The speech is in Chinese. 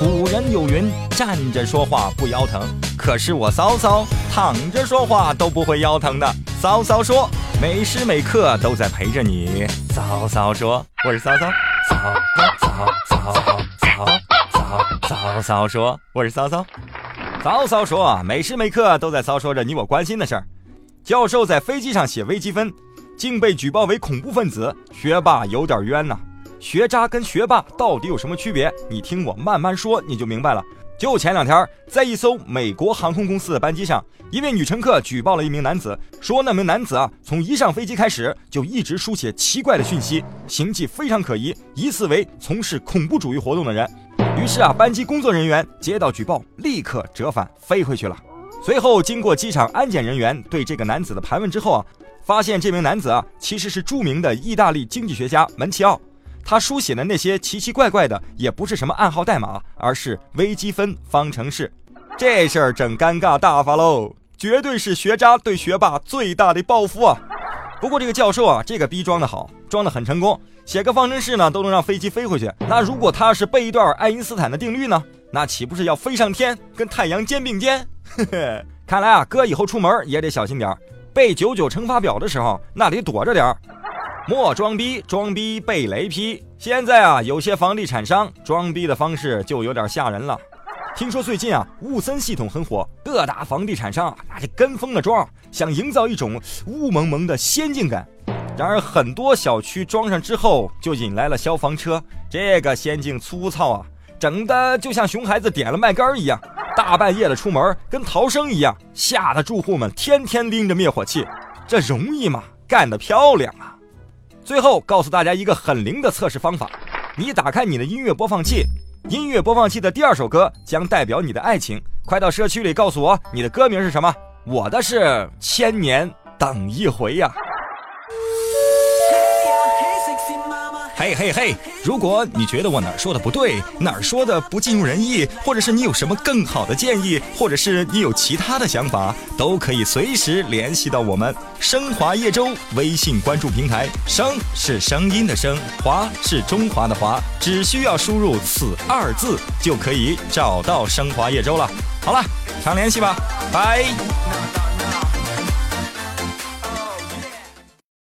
古人有云：站着说话不腰疼。可是我骚骚躺着说话都不会腰疼的。骚骚说，每时每刻都在陪着你。骚骚说，我是骚骚。骚骚骚骚骚骚骚骚说，我是骚骚。骚骚说，每时每刻都在骚说着你我关心的事儿。教授在飞机上写微积分，竟被举报为恐怖分子，学霸有点冤呐、学渣跟学霸到底有什么区别？你听我慢慢说，你就明白了。就前两天，在一艘美国航空公司的班机上，一位女乘客举报了一名男子，说那名男子啊，从一上飞机开始就一直书写奇怪的讯息，行迹非常可疑，疑似为从事恐怖主义活动的人。于是啊，班机工作人员接到举报，立刻折返飞回去了。随后，经过机场安检人员对这个男子的盘问之后啊，发现这名男子啊，其实是著名的意大利经济学家门奇奥。他书写的那些奇奇怪怪的，也不是什么暗号代码，而是微积分方程式。这事儿整尴尬大发喽，绝对是学渣对学霸最大的报复啊！不过这个教授啊，这个逼装的好，装的很成功，写个方程式呢都能让飞机飞回去。那如果他是背一段爱因斯坦的定律呢，那岂不是要飞上天，跟太阳肩并肩？嘿嘿，看来啊，哥以后出门也得小心点儿背九九乘法表的时候，那得躲着点儿。莫装逼，装逼被雷劈。现在啊，有些房地产商装逼的方式就有点吓人了。听说最近啊，雾森系统很火，各大房地产商那就跟风的装，想营造一种雾蒙蒙的仙境感。然而，很多小区装上之后，就引来了消防车。这个仙境粗糙啊，整的就像熊孩子点了麦秆一样，大半夜的出门跟逃生一样，吓得住户们天天拎着灭火器。这容易吗？干得漂亮啊！最后告诉大家一个很灵的测试方法：你打开你的音乐播放器，音乐播放器的第二首歌将代表你的爱情。快到社区里告诉我你的歌名是什么？我的是《千年等一回》呀。嘿嘿嘿！如果你觉得我哪儿说的不对，哪儿说的不尽如人意，或者是你有什么更好的建议，或者是你有其他的想法，都可以随时联系到我们升华叶舟微信关注平台。声是声音的声，华是中华的华，只需要输入此二字就可以找到升华叶舟了。好了，常联系吧，拜。